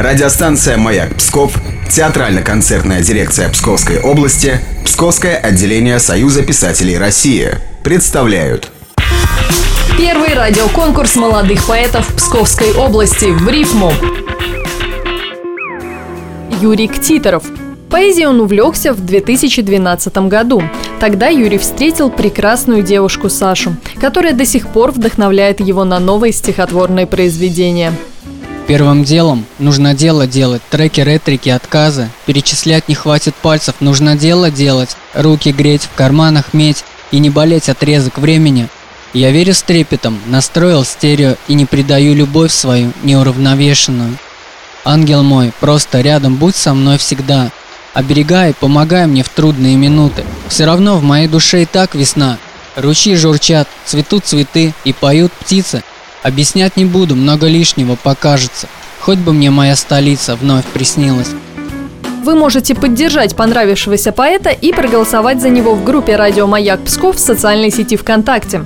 Радиостанция «Маяк Псков», театрально-концертная дирекция Псковской области, Псковское отделение Союза писателей России представляют Первый радиоконкурс молодых поэтов Псковской области в рифму. Юрий Ктиторов. Поэзией он увлекся в 2012 году. Тогда Юрий встретил прекрасную девушку Сашу, которая до сих пор вдохновляет его на новые стихотворные произведения. Первым делом нужно дело делать, треки, ретрики, отказы. Перечислять не хватит пальцев, нужно дело делать, руки греть, в карманах медь и не болеть отрезок времени. Я верю с трепетом, настроил стерео и не предаю любовь свою неуравновешенную. Ангел мой, просто рядом будь со мной всегда. Оберегай, помогай мне в трудные минуты. Все равно в моей душе и так весна. Ручьи журчат, цветут цветы и поют птицы. Объяснять не буду, много лишнего покажется. Хоть бы мне моя столица вновь приснилась. Вы можете поддержать понравившегося поэта и проголосовать за него в группе «Радио Маяк Псков» в социальной сети ВКонтакте.